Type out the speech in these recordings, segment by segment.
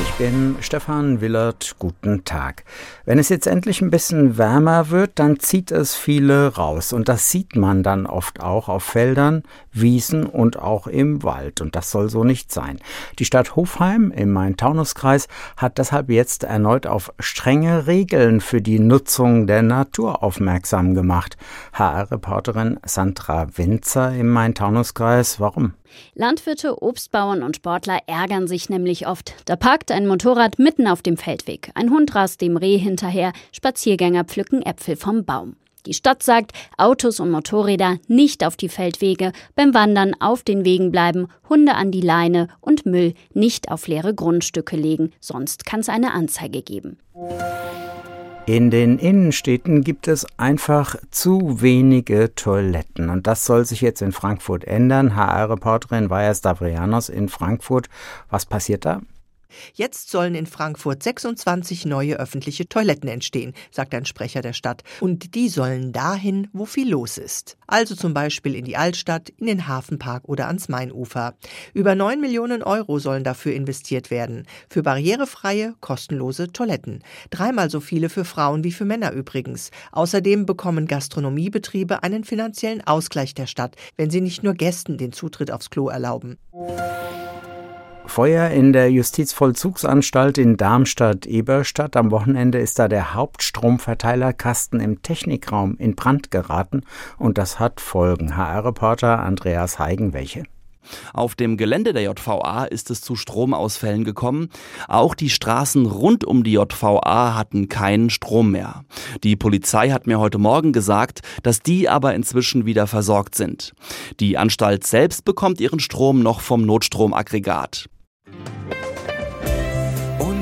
Ich bin Stefan Willert. Guten Tag. Wenn es jetzt endlich ein bisschen wärmer wird, dann zieht es viele raus. Und das sieht man dann oft auch auf Feldern, Wiesen und auch im Wald. Und das soll so nicht sein. Die Stadt Hofheim im Main-Taunus-Kreis hat deshalb jetzt erneut auf strenge Regeln für die Nutzung der Natur aufmerksam gemacht. HR-Reporterin Sandra Winzer im Main-Taunus-Kreis. Warum? Landwirte, Obstbauern und Sportler ärgern sich nämlich oft. Da parkt ein Motorrad mitten auf dem Feldweg. Ein Hund rast dem Reh hinterher. Spaziergänger pflücken Äpfel vom Baum. Die Stadt sagt, Autos und Motorräder nicht auf die Feldwege, beim Wandern auf den Wegen bleiben, Hunde an die Leine und Müll nicht auf leere Grundstücke legen, sonst kann es eine Anzeige geben. In den Innenstädten gibt es einfach zu wenige Toiletten. Und das soll sich jetzt in Frankfurt ändern. HR-Reporterin Vaja Stavrianos in Frankfurt. Was passiert da? Jetzt sollen in Frankfurt 26 neue öffentliche Toiletten entstehen, sagt ein Sprecher der Stadt. Und die sollen dahin, wo viel los ist. Also zum Beispiel in die Altstadt, in den Hafenpark oder ans Mainufer. Über 9 Millionen Euro sollen dafür investiert werden. Für barrierefreie, kostenlose Toiletten. Dreimal so viele für Frauen wie für Männer übrigens. Außerdem bekommen Gastronomiebetriebe einen finanziellen Ausgleich der Stadt, wenn sie nicht nur Gästen den Zutritt aufs Klo erlauben. Feuer in der Justizvollzugsanstalt in Darmstadt-Eberstadt. Am Wochenende ist da der Hauptstromverteilerkasten im Technikraum in Brand geraten und das hat Folgen. HR-Reporter Andreas Heigen, welche? Auf dem Gelände der JVA ist es zu Stromausfällen gekommen. Auch die Straßen rund um die JVA hatten keinen Strom mehr. Die Polizei hat mir heute Morgen gesagt, dass die aber inzwischen wieder versorgt sind. Die Anstalt selbst bekommt ihren Strom noch vom Notstromaggregat.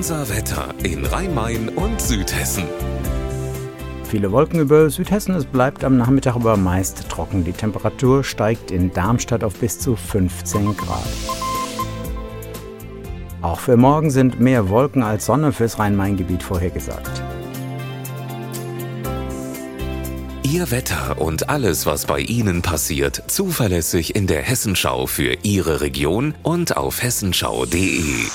Unser Wetter in Rhein-Main und Südhessen. Viele Wolken über Südhessen. Es bleibt am Nachmittag aber meist trocken. Die Temperatur steigt in Darmstadt auf bis zu 15 Grad. Auch für morgen sind mehr Wolken als Sonne fürs Rhein-Main-Gebiet vorhergesagt. Ihr Wetter und alles, was bei Ihnen passiert, zuverlässig in der Hessenschau für Ihre Region und auf hessenschau.de.